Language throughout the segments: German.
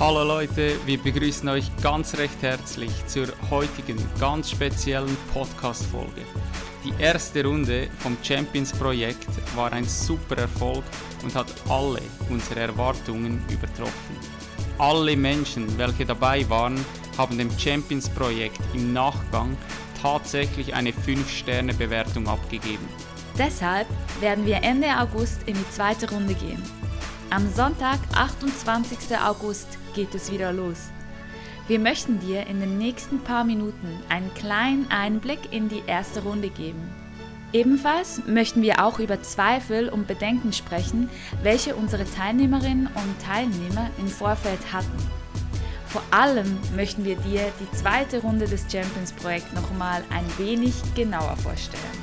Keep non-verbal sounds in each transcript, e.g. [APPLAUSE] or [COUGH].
Hallo Leute, wir begrüßen euch ganz recht herzlich zur heutigen ganz speziellen Podcast-Folge. Die erste Runde vom Champions Projekt war ein super Erfolg und hat alle unsere Erwartungen übertroffen. Alle Menschen, welche dabei waren, haben dem Champions Projekt im Nachgang tatsächlich eine 5-Sterne-Bewertung abgegeben. Deshalb werden wir Ende August in die zweite Runde gehen. Am Sonntag, 28. August, geht es wieder los. Wir möchten dir in den nächsten paar Minuten einen kleinen Einblick in die erste Runde geben. Ebenfalls möchten wir auch über Zweifel und Bedenken sprechen, welche unsere Teilnehmerinnen und Teilnehmer im Vorfeld hatten. Vor allem möchten wir dir die zweite Runde des Champions Projekt nochmal ein wenig genauer vorstellen.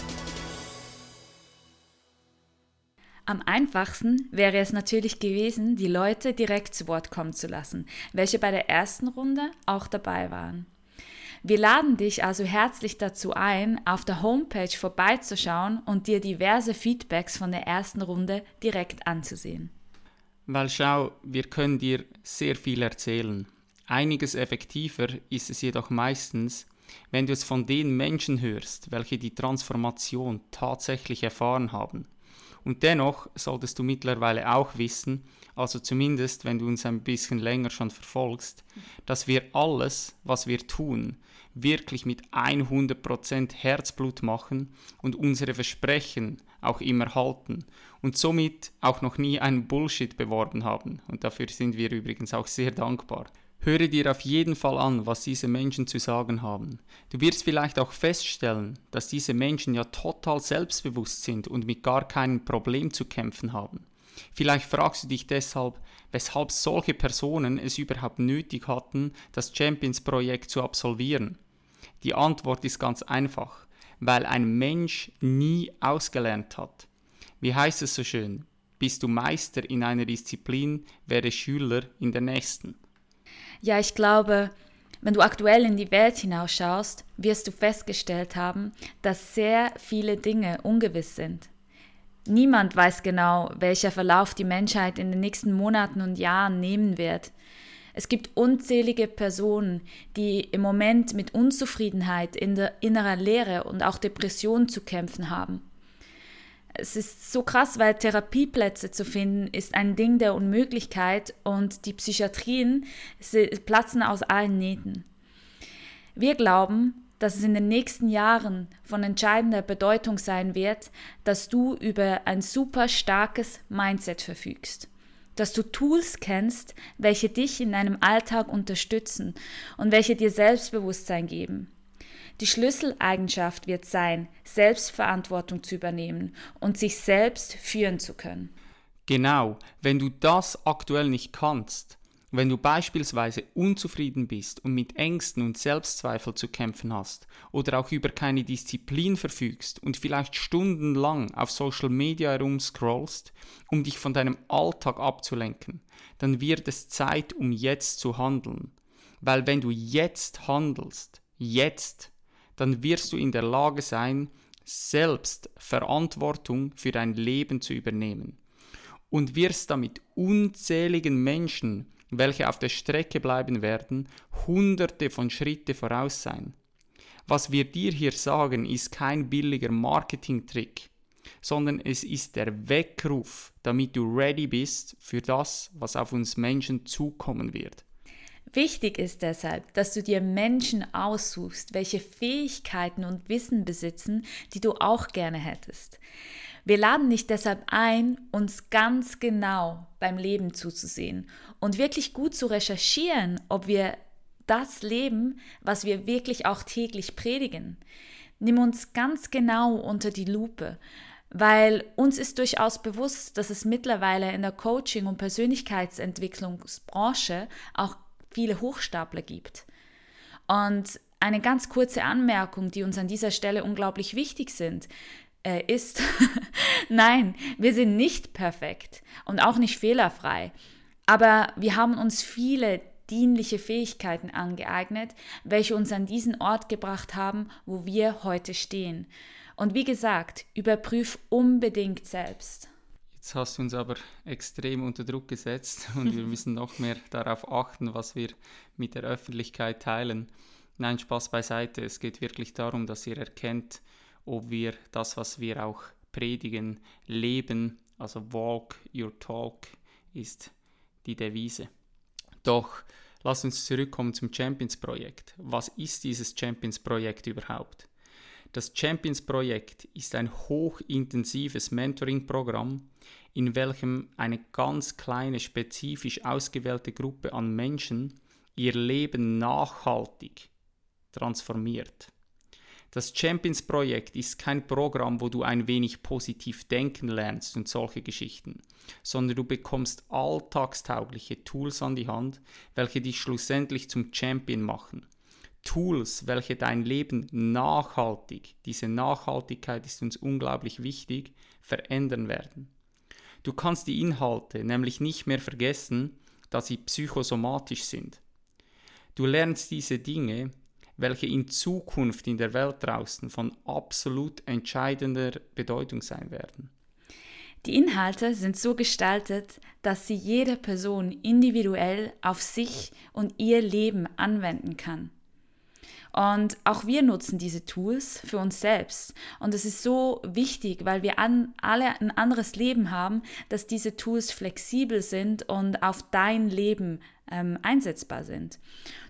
Am einfachsten wäre es natürlich gewesen, die Leute direkt zu Wort kommen zu lassen, welche bei der ersten Runde auch dabei waren. Wir laden dich also herzlich dazu ein, auf der Homepage vorbeizuschauen und dir diverse Feedbacks von der ersten Runde direkt anzusehen. Weil schau, wir können dir sehr viel erzählen. Einiges effektiver ist es jedoch meistens, wenn du es von den Menschen hörst, welche die Transformation tatsächlich erfahren haben. Und dennoch solltest du mittlerweile auch wissen, also zumindest wenn du uns ein bisschen länger schon verfolgst, dass wir alles, was wir tun, wirklich mit 100% Herzblut machen und unsere Versprechen auch immer halten und somit auch noch nie einen Bullshit beworben haben. Und dafür sind wir übrigens auch sehr dankbar. Höre dir auf jeden Fall an, was diese Menschen zu sagen haben. Du wirst vielleicht auch feststellen, dass diese Menschen ja total selbstbewusst sind und mit gar keinem Problem zu kämpfen haben. Vielleicht fragst du dich deshalb, weshalb solche Personen es überhaupt nötig hatten, das Champions-Projekt zu absolvieren. Die Antwort ist ganz einfach, weil ein Mensch nie ausgelernt hat. Wie heißt es so schön? Bist du Meister in einer Disziplin, werde Schüler in der nächsten. Ja, ich glaube, wenn du aktuell in die Welt hinausschaust, wirst du festgestellt haben, dass sehr viele Dinge ungewiss sind. Niemand weiß genau, welcher Verlauf die Menschheit in den nächsten Monaten und Jahren nehmen wird. Es gibt unzählige Personen, die im Moment mit Unzufriedenheit, in der innerer Leere und auch Depression zu kämpfen haben es ist so krass, weil Therapieplätze zu finden ist ein Ding der Unmöglichkeit und die Psychiatrien platzen aus allen Nähten. Wir glauben, dass es in den nächsten Jahren von entscheidender Bedeutung sein wird, dass du über ein super starkes Mindset verfügst, dass du Tools kennst, welche dich in deinem Alltag unterstützen und welche dir Selbstbewusstsein geben. Die Schlüsseleigenschaft wird sein, Selbstverantwortung zu übernehmen und sich selbst führen zu können. Genau, wenn du das aktuell nicht kannst, wenn du beispielsweise unzufrieden bist und mit Ängsten und Selbstzweifel zu kämpfen hast oder auch über keine Disziplin verfügst und vielleicht stundenlang auf Social Media herumscrollst, um dich von deinem Alltag abzulenken, dann wird es Zeit, um jetzt zu handeln. Weil wenn du jetzt handelst, jetzt, dann wirst du in der Lage sein, selbst Verantwortung für dein Leben zu übernehmen und wirst damit unzähligen Menschen, welche auf der Strecke bleiben werden, hunderte von Schritte voraus sein. Was wir dir hier sagen, ist kein billiger Marketingtrick, sondern es ist der Weckruf, damit du ready bist für das, was auf uns Menschen zukommen wird. Wichtig ist deshalb, dass du dir Menschen aussuchst, welche Fähigkeiten und Wissen besitzen, die du auch gerne hättest. Wir laden dich deshalb ein, uns ganz genau beim Leben zuzusehen und wirklich gut zu recherchieren, ob wir das leben, was wir wirklich auch täglich predigen. Nimm uns ganz genau unter die Lupe, weil uns ist durchaus bewusst, dass es mittlerweile in der Coaching- und Persönlichkeitsentwicklungsbranche auch viele Hochstapler gibt. Und eine ganz kurze Anmerkung, die uns an dieser Stelle unglaublich wichtig sind, äh, ist, [LAUGHS] nein, wir sind nicht perfekt und auch nicht fehlerfrei. Aber wir haben uns viele dienliche Fähigkeiten angeeignet, welche uns an diesen Ort gebracht haben, wo wir heute stehen. Und wie gesagt, überprüf unbedingt selbst. Jetzt hast du uns aber extrem unter Druck gesetzt [LAUGHS] und wir müssen noch mehr darauf achten, was wir mit der Öffentlichkeit teilen. Nein, Spaß beiseite. Es geht wirklich darum, dass ihr erkennt, ob wir das, was wir auch predigen, leben. Also Walk Your Talk ist die Devise. Doch lass uns zurückkommen zum Champions-Projekt. Was ist dieses Champions-Projekt überhaupt? Das Champions-Projekt ist ein hochintensives Mentoring-Programm, in welchem eine ganz kleine, spezifisch ausgewählte Gruppe an Menschen ihr Leben nachhaltig transformiert. Das Champions-Projekt ist kein Programm, wo du ein wenig positiv denken lernst und solche Geschichten, sondern du bekommst alltagstaugliche Tools an die Hand, welche dich schlussendlich zum Champion machen. Tools, welche dein Leben nachhaltig, diese Nachhaltigkeit ist uns unglaublich wichtig, verändern werden. Du kannst die Inhalte nämlich nicht mehr vergessen, da sie psychosomatisch sind. Du lernst diese Dinge, welche in Zukunft in der Welt draußen von absolut entscheidender Bedeutung sein werden. Die Inhalte sind so gestaltet, dass sie jede Person individuell auf sich und ihr Leben anwenden kann. Und auch wir nutzen diese Tools für uns selbst. Und es ist so wichtig, weil wir an, alle ein anderes Leben haben, dass diese Tools flexibel sind und auf dein Leben ähm, einsetzbar sind.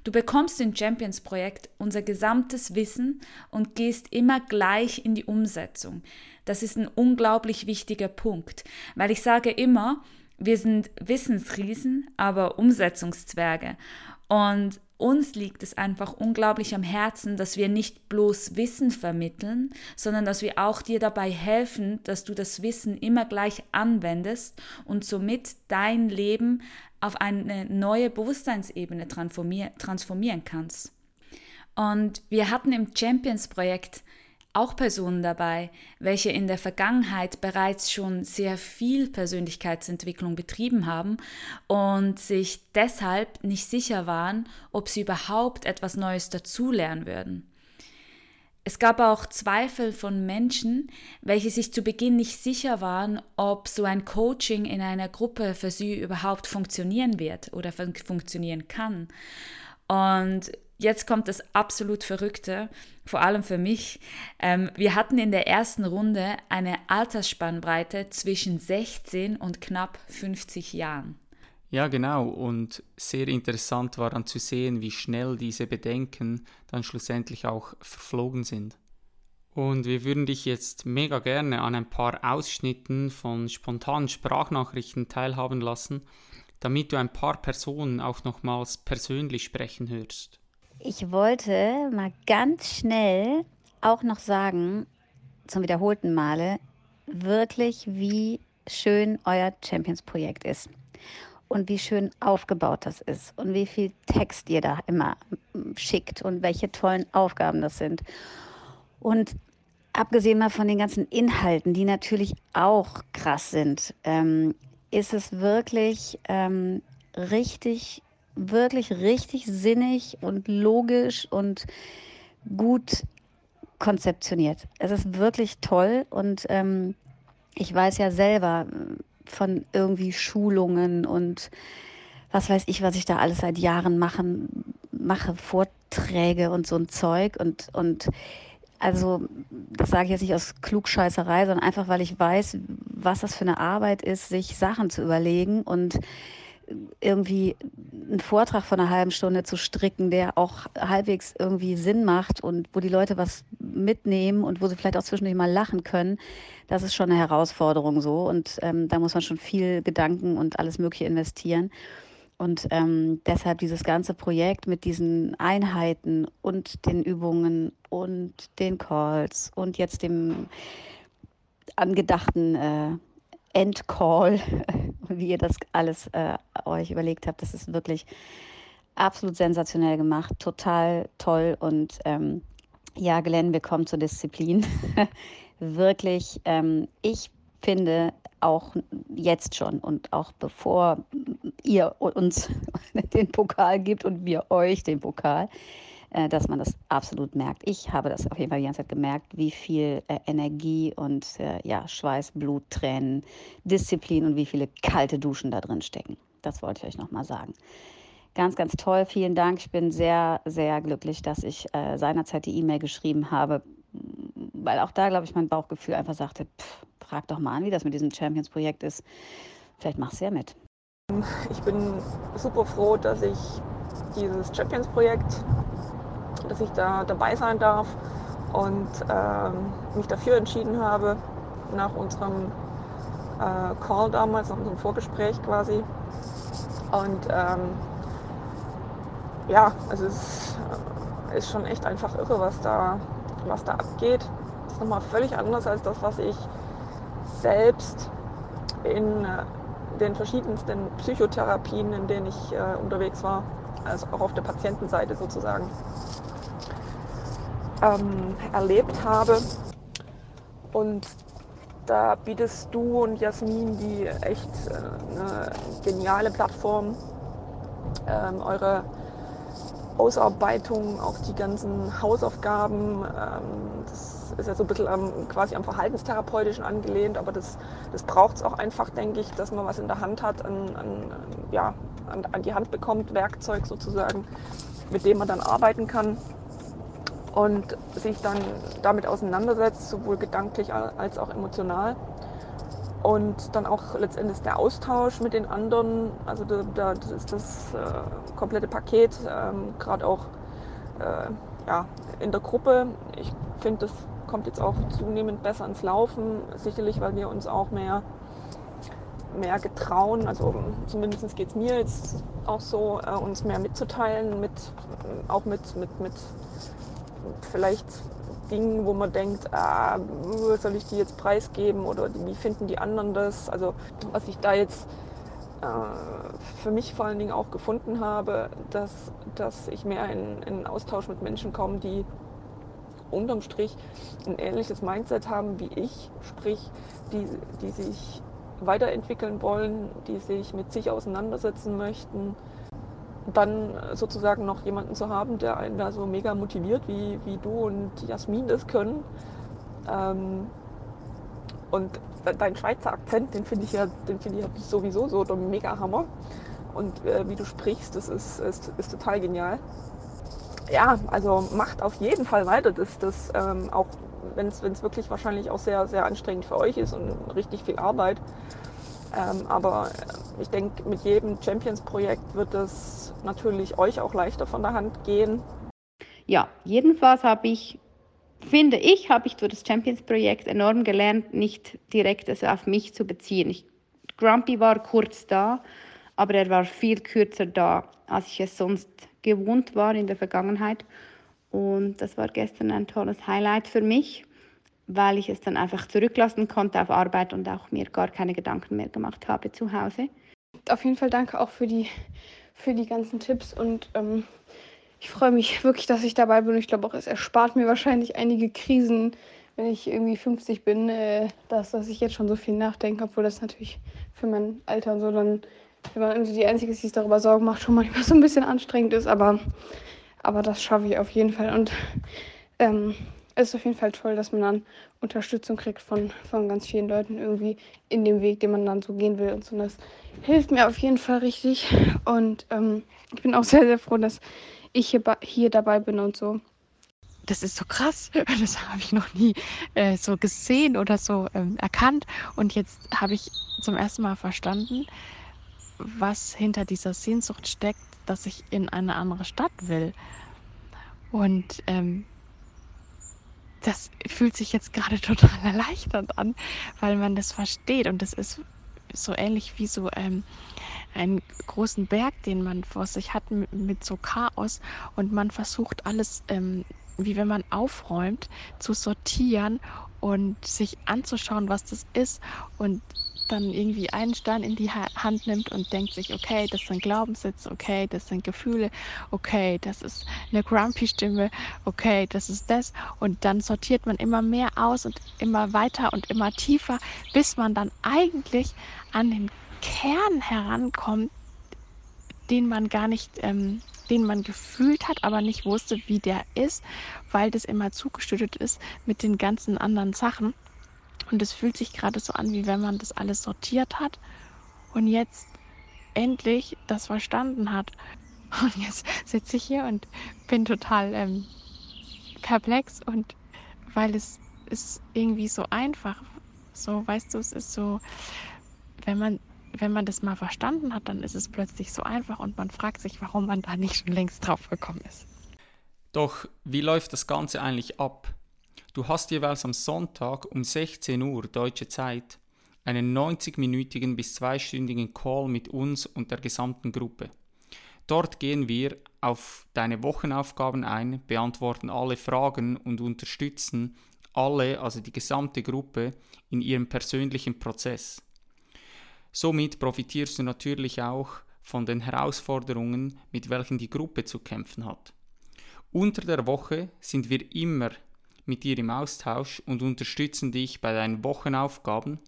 Du bekommst im Champions-Projekt unser gesamtes Wissen und gehst immer gleich in die Umsetzung. Das ist ein unglaublich wichtiger Punkt, weil ich sage immer, wir sind Wissensriesen, aber Umsetzungszwerge. Und uns liegt es einfach unglaublich am Herzen, dass wir nicht bloß Wissen vermitteln, sondern dass wir auch dir dabei helfen, dass du das Wissen immer gleich anwendest und somit dein Leben auf eine neue Bewusstseinsebene transformieren kannst. Und wir hatten im Champions-Projekt auch Personen dabei, welche in der Vergangenheit bereits schon sehr viel Persönlichkeitsentwicklung betrieben haben und sich deshalb nicht sicher waren, ob sie überhaupt etwas Neues dazulernen würden. Es gab auch Zweifel von Menschen, welche sich zu Beginn nicht sicher waren, ob so ein Coaching in einer Gruppe für sie überhaupt funktionieren wird oder fun funktionieren kann. Und jetzt kommt das absolut Verrückte, vor allem für mich. Ähm, wir hatten in der ersten Runde eine Altersspannbreite zwischen 16 und knapp 50 Jahren. Ja, genau. Und sehr interessant war dann zu sehen, wie schnell diese Bedenken dann schlussendlich auch verflogen sind. Und wir würden dich jetzt mega gerne an ein paar Ausschnitten von spontanen Sprachnachrichten teilhaben lassen, damit du ein paar Personen auch nochmals persönlich sprechen hörst. Ich wollte mal ganz schnell auch noch sagen, zum wiederholten Male, wirklich, wie schön euer Champions-Projekt ist und wie schön aufgebaut das ist und wie viel Text ihr da immer schickt und welche tollen Aufgaben das sind. Und abgesehen mal von den ganzen Inhalten, die natürlich auch krass sind, ähm, ist es wirklich ähm, richtig wirklich richtig sinnig und logisch und gut konzeptioniert. Es ist wirklich toll und ähm, ich weiß ja selber von irgendwie Schulungen und was weiß ich, was ich da alles seit Jahren machen, mache, Vorträge und so ein Zeug und, und also das sage ich jetzt nicht aus Klugscheißerei, sondern einfach, weil ich weiß, was das für eine Arbeit ist, sich Sachen zu überlegen und irgendwie einen Vortrag von einer halben Stunde zu stricken, der auch halbwegs irgendwie Sinn macht und wo die Leute was mitnehmen und wo sie vielleicht auch zwischendurch mal lachen können, das ist schon eine Herausforderung so. Und ähm, da muss man schon viel Gedanken und alles Mögliche investieren. Und ähm, deshalb dieses ganze Projekt mit diesen Einheiten und den Übungen und den Calls und jetzt dem angedachten äh, Endcall, [LAUGHS] wie ihr das alles äh, euch überlegt habt. Das ist wirklich absolut sensationell gemacht, total toll und ähm, ja, Glenn, wir kommen zur Disziplin. [LAUGHS] wirklich, ähm, ich finde auch jetzt schon und auch bevor ihr uns [LAUGHS] den Pokal gibt und wir euch den Pokal, dass man das absolut merkt. Ich habe das auf jeden Fall die ganze Zeit gemerkt, wie viel äh, Energie und äh, ja, Schweiß, Blut, Tränen, Disziplin und wie viele kalte Duschen da drin stecken. Das wollte ich euch nochmal sagen. Ganz, ganz toll. Vielen Dank. Ich bin sehr, sehr glücklich, dass ich äh, seinerzeit die E-Mail geschrieben habe, weil auch da, glaube ich, mein Bauchgefühl einfach sagte, pff, frag doch mal an, wie das mit diesem Champions-Projekt ist. Vielleicht machst du ja mit. Ich bin super froh, dass ich dieses Champions-Projekt, dass ich da dabei sein darf und ähm, mich dafür entschieden habe, nach unserem äh, Call damals, nach unserem Vorgespräch quasi. Und ähm, ja, es äh, ist schon echt einfach irre, was da, was da abgeht. Das ist nochmal völlig anders als das, was ich selbst in äh, den verschiedensten Psychotherapien, in denen ich äh, unterwegs war, also auch auf der Patientenseite sozusagen, ähm, erlebt habe. Und da bietest du und Jasmin die echt äh, eine geniale Plattform, ähm, eure Ausarbeitung, auch die ganzen Hausaufgaben. Ähm, das ist ja so ein bisschen am, quasi am Verhaltenstherapeutischen angelehnt, aber das, das braucht es auch einfach, denke ich, dass man was in der Hand hat, an, an, ja, an, an die Hand bekommt, Werkzeug sozusagen, mit dem man dann arbeiten kann und sich dann damit auseinandersetzt, sowohl gedanklich als auch emotional und dann auch letztendlich der Austausch mit den anderen. Also da, da das ist das äh, komplette Paket, ähm, gerade auch äh, ja, in der Gruppe. Ich finde, das kommt jetzt auch zunehmend besser ins Laufen. Sicherlich, weil wir uns auch mehr, mehr getrauen. Also zumindest geht es mir jetzt auch so, äh, uns mehr mitzuteilen, mit, auch mit, mit, mit vielleicht Dingen, wo man denkt, ah, soll ich die jetzt preisgeben oder wie finden die anderen das? Also was ich da jetzt äh, für mich vor allen Dingen auch gefunden habe, dass, dass ich mehr in, in Austausch mit Menschen komme, die unterm Strich ein ähnliches Mindset haben wie ich, sprich, die, die sich weiterentwickeln wollen, die sich mit sich auseinandersetzen möchten, dann sozusagen noch jemanden zu haben, der einen da so mega motiviert, wie, wie du und Jasmin das können. Ähm, und dein Schweizer Akzent, den finde ich ja, den finde ich sowieso so mega Hammer. Und äh, wie du sprichst, das ist, ist, ist total genial. Ja, also macht auf jeden Fall weiter, dass das ähm, auch wenn es wirklich wahrscheinlich auch sehr, sehr anstrengend für euch ist und richtig viel Arbeit. Ähm, aber ich denke, mit jedem Champions-Projekt wird es natürlich euch auch leichter von der Hand gehen. Ja, jedenfalls habe ich, finde ich, habe ich durch das Champions-Projekt enorm gelernt, nicht direkt es auf mich zu beziehen. Ich, Grumpy war kurz da, aber er war viel kürzer da, als ich es sonst gewohnt war in der Vergangenheit. Und das war gestern ein tolles Highlight für mich weil ich es dann einfach zurücklassen konnte auf Arbeit und auch mir gar keine Gedanken mehr gemacht habe zu Hause. Auf jeden Fall danke auch für die, für die ganzen Tipps und ähm, ich freue mich [LAUGHS] wirklich, dass ich dabei bin. Ich glaube auch, es erspart mir wahrscheinlich einige Krisen, wenn ich irgendwie 50 bin, äh, dass, dass ich jetzt schon so viel nachdenke, obwohl das natürlich für mein Alter und so dann, wenn man irgendwie die Einzige ist, die sich darüber Sorgen macht, schon manchmal so ein bisschen anstrengend ist, aber, aber das schaffe ich auf jeden Fall und ähm, es ist auf jeden Fall toll, dass man dann Unterstützung kriegt von, von ganz vielen Leuten irgendwie in dem Weg, den man dann so gehen will und so. Und das hilft mir auf jeden Fall richtig. Und ähm, ich bin auch sehr, sehr froh, dass ich hier, hier dabei bin und so. Das ist so krass. [LAUGHS] Das habe ich noch nie äh, so gesehen oder so ähm, erkannt. Und jetzt habe ich zum ersten Mal verstanden, was hinter dieser Sehnsucht steckt, dass ich in eine andere Stadt will. Und ähm, das fühlt sich jetzt gerade [LAUGHS] total erleichternd an, weil man das versteht. Und das ist so ähnlich wie so ähm, einen großen Berg, den man vor sich hat mit, mit so Chaos. Und man versucht alles, ähm, wie wenn man aufräumt, zu sortieren und sich anzuschauen, was das ist. Und dann irgendwie einen Stein in die Hand nimmt und denkt sich, okay, das sind Glaubenssätze, okay, das sind Gefühle, okay, das ist eine Grumpy-Stimme, okay, das ist das. Und dann sortiert man immer mehr aus und immer weiter und immer tiefer, bis man dann eigentlich an den Kern herankommt, den man gar nicht, ähm, den man gefühlt hat, aber nicht wusste, wie der ist, weil das immer zugeschüttet ist mit den ganzen anderen Sachen. Und es fühlt sich gerade so an, wie wenn man das alles sortiert hat und jetzt endlich das verstanden hat. Und jetzt sitze ich hier und bin total ähm, perplex und weil es ist irgendwie so einfach. So, weißt du, es ist so, wenn man, wenn man das mal verstanden hat, dann ist es plötzlich so einfach und man fragt sich, warum man da nicht schon längst drauf gekommen ist. Doch wie läuft das Ganze eigentlich ab? Du hast jeweils am Sonntag um 16 Uhr deutsche Zeit einen 90-minütigen bis zweistündigen Call mit uns und der gesamten Gruppe. Dort gehen wir auf deine Wochenaufgaben ein, beantworten alle Fragen und unterstützen alle, also die gesamte Gruppe, in ihrem persönlichen Prozess. Somit profitierst du natürlich auch von den Herausforderungen, mit welchen die Gruppe zu kämpfen hat. Unter der Woche sind wir immer mit dir im Austausch und unterstützen dich bei deinen Wochenaufgaben,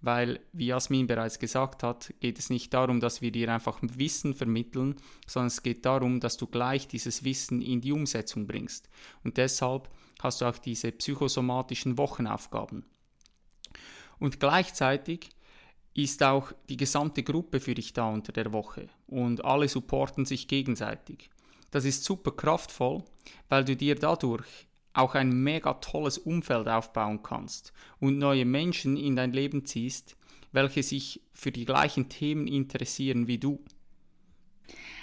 weil, wie Jasmin bereits gesagt hat, geht es nicht darum, dass wir dir einfach Wissen vermitteln, sondern es geht darum, dass du gleich dieses Wissen in die Umsetzung bringst. Und deshalb hast du auch diese psychosomatischen Wochenaufgaben. Und gleichzeitig ist auch die gesamte Gruppe für dich da unter der Woche und alle supporten sich gegenseitig. Das ist super kraftvoll, weil du dir dadurch auch ein mega tolles Umfeld aufbauen kannst und neue Menschen in dein Leben ziehst, welche sich für die gleichen Themen interessieren wie du.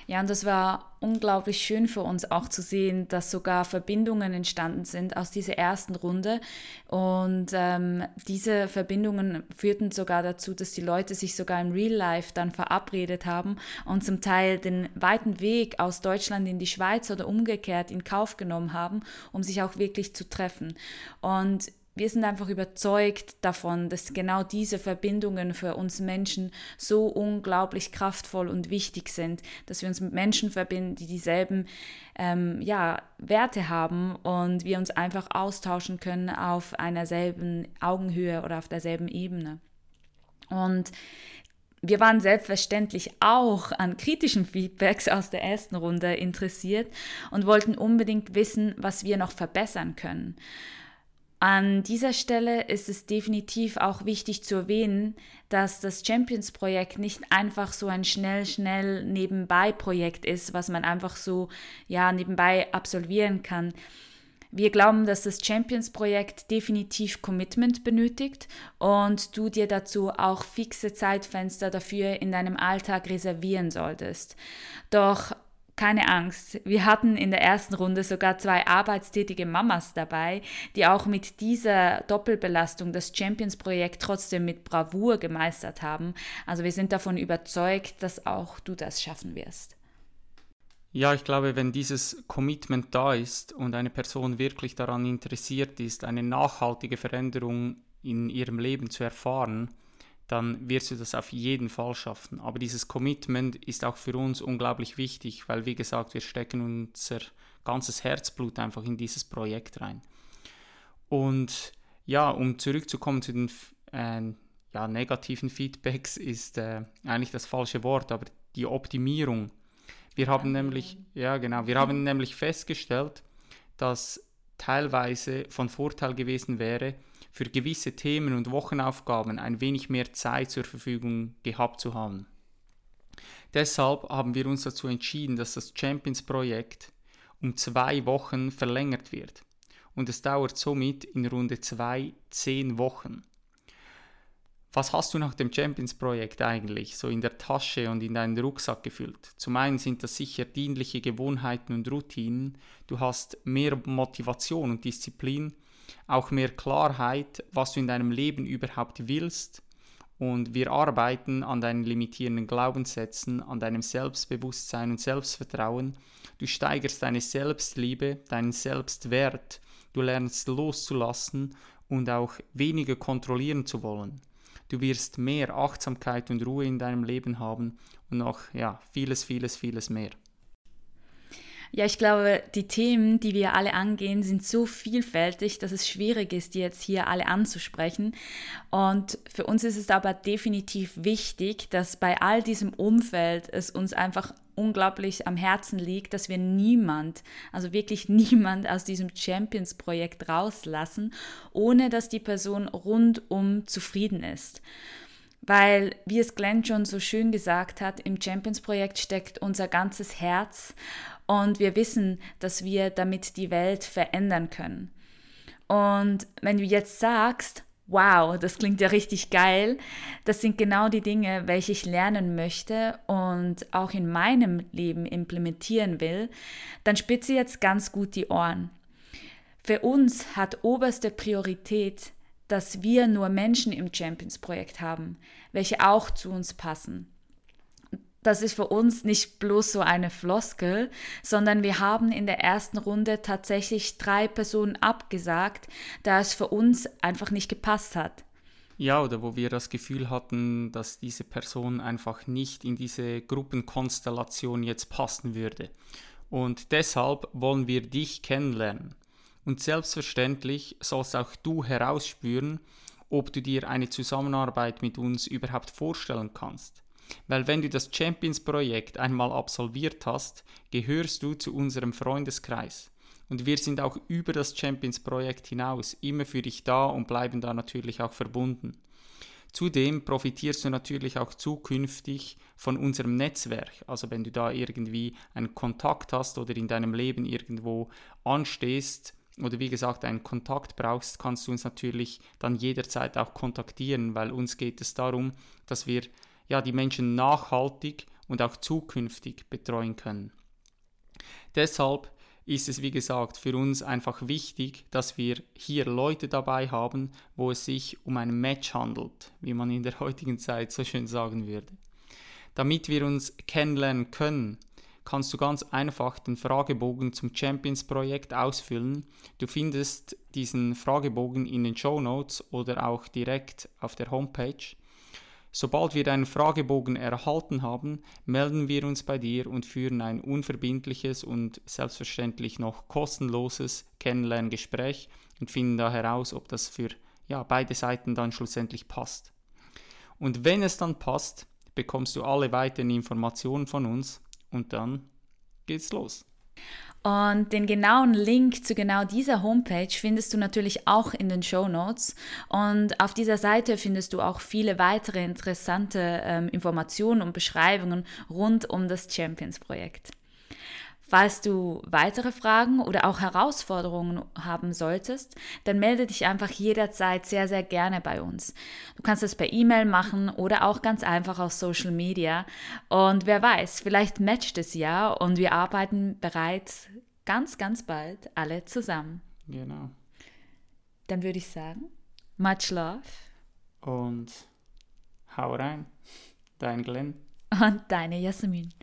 Ja, und das war unglaublich schön für uns auch zu sehen, dass sogar Verbindungen entstanden sind aus dieser ersten Runde. Und ähm, diese Verbindungen führten sogar dazu, dass die Leute sich sogar im Real Life dann verabredet haben und zum Teil den weiten Weg aus Deutschland in die Schweiz oder umgekehrt in Kauf genommen haben, um sich auch wirklich zu treffen. Und wir sind einfach überzeugt davon, dass genau diese Verbindungen für uns Menschen so unglaublich kraftvoll und wichtig sind, dass wir uns mit Menschen verbinden, die dieselben ähm, ja, Werte haben und wir uns einfach austauschen können auf einer selben Augenhöhe oder auf derselben Ebene. Und wir waren selbstverständlich auch an kritischen Feedbacks aus der ersten Runde interessiert und wollten unbedingt wissen, was wir noch verbessern können. An dieser Stelle ist es definitiv auch wichtig zu erwähnen, dass das Champions-Projekt nicht einfach so ein schnell, schnell Nebenbei-Projekt ist, was man einfach so ja, nebenbei absolvieren kann. Wir glauben, dass das Champions-Projekt definitiv Commitment benötigt und du dir dazu auch fixe Zeitfenster dafür in deinem Alltag reservieren solltest. Doch keine Angst, wir hatten in der ersten Runde sogar zwei arbeitstätige Mamas dabei, die auch mit dieser Doppelbelastung das Champions-Projekt trotzdem mit Bravour gemeistert haben. Also wir sind davon überzeugt, dass auch du das schaffen wirst. Ja, ich glaube, wenn dieses Commitment da ist und eine Person wirklich daran interessiert ist, eine nachhaltige Veränderung in ihrem Leben zu erfahren, dann wirst du das auf jeden Fall schaffen. Aber dieses Commitment ist auch für uns unglaublich wichtig, weil wie gesagt, wir stecken unser ganzes Herzblut einfach in dieses Projekt rein. Und ja, um zurückzukommen zu den äh, ja, negativen Feedbacks, ist äh, eigentlich das falsche Wort, aber die Optimierung. Wir haben nämlich, ja genau, wir haben [LAUGHS] nämlich festgestellt, dass teilweise von Vorteil gewesen wäre, für gewisse Themen und Wochenaufgaben ein wenig mehr Zeit zur Verfügung gehabt zu haben. Deshalb haben wir uns dazu entschieden, dass das Champions-Projekt um zwei Wochen verlängert wird und es dauert somit in Runde 2 zehn Wochen. Was hast du nach dem Champions-Projekt eigentlich so in der Tasche und in deinen Rucksack gefüllt? Zum einen sind das sicher dienliche Gewohnheiten und Routinen, du hast mehr Motivation und Disziplin auch mehr Klarheit, was du in deinem Leben überhaupt willst. Und wir arbeiten an deinen limitierenden Glaubenssätzen, an deinem Selbstbewusstsein und Selbstvertrauen. Du steigerst deine Selbstliebe, deinen Selbstwert. Du lernst loszulassen und auch weniger kontrollieren zu wollen. Du wirst mehr Achtsamkeit und Ruhe in deinem Leben haben und noch ja, vieles, vieles, vieles mehr. Ja, ich glaube, die Themen, die wir alle angehen, sind so vielfältig, dass es schwierig ist, die jetzt hier alle anzusprechen. Und für uns ist es aber definitiv wichtig, dass bei all diesem Umfeld es uns einfach unglaublich am Herzen liegt, dass wir niemand, also wirklich [LAUGHS] niemand aus diesem Champions-Projekt rauslassen, ohne dass die Person rundum zufrieden ist. Weil, wie es Glenn schon so schön gesagt hat, im Champions-Projekt steckt unser ganzes Herz und wir wissen, dass wir damit die Welt verändern können. Und wenn du jetzt sagst, wow, das klingt ja richtig geil, das sind genau die Dinge, welche ich lernen möchte und auch in meinem Leben implementieren will, dann spitze jetzt ganz gut die Ohren. Für uns hat oberste Priorität, dass wir nur Menschen im Champions-Projekt haben, welche auch zu uns passen das ist für uns nicht bloß so eine Floskel, sondern wir haben in der ersten Runde tatsächlich drei Personen abgesagt, da es für uns einfach nicht gepasst hat. Ja, oder wo wir das Gefühl hatten, dass diese Person einfach nicht in diese Gruppenkonstellation jetzt passen würde. Und deshalb wollen wir dich kennenlernen. Und selbstverständlich sollst auch du herausspüren, ob du dir eine Zusammenarbeit mit uns überhaupt vorstellen kannst. Weil wenn du das Champions-Projekt einmal absolviert hast, gehörst du zu unserem Freundeskreis. Und wir sind auch über das Champions-Projekt hinaus immer für dich da und bleiben da natürlich auch verbunden. Zudem profitierst du natürlich auch zukünftig von unserem Netzwerk. Also wenn du da irgendwie einen Kontakt hast oder in deinem Leben irgendwo anstehst oder wie gesagt einen Kontakt brauchst, kannst du uns natürlich dann jederzeit auch kontaktieren, weil uns geht es darum, dass wir ja, die Menschen nachhaltig und auch zukünftig betreuen können. Deshalb ist es, wie gesagt, für uns einfach wichtig, dass wir hier Leute dabei haben, wo es sich um ein Match handelt, wie man in der [LAUGHS] heutigen Zeit so schön sagen würde. Damit wir uns kennenlernen können, kannst du ganz einfach den Fragebogen zum Champions-Projekt ausfüllen. Du findest diesen Fragebogen in den Show Notes oder auch direkt auf der Homepage. Sobald wir deinen Fragebogen erhalten haben, melden wir uns bei dir und führen ein unverbindliches und selbstverständlich noch kostenloses Kennenlerngespräch und finden da heraus, ob das für ja, beide Seiten dann schlussendlich passt. Und wenn es dann passt, bekommst du alle weiteren Informationen von uns und dann geht's los. Und den genauen Link zu genau dieser Homepage findest du natürlich auch in den Show Notes. Und auf dieser Seite findest du auch viele weitere interessante ähm, Informationen und Beschreibungen rund um das Champions-Projekt. Falls du weitere Fragen oder auch Herausforderungen haben solltest, dann melde dich einfach jederzeit sehr, sehr gerne bei uns. Du kannst es per E-Mail machen oder auch ganz einfach auf Social Media. Und wer weiß, vielleicht matcht es ja und wir arbeiten bereits ganz, ganz bald alle zusammen. Genau. Dann würde ich sagen, much love. Und hau rein. Dein Glenn. Und deine Jasmin.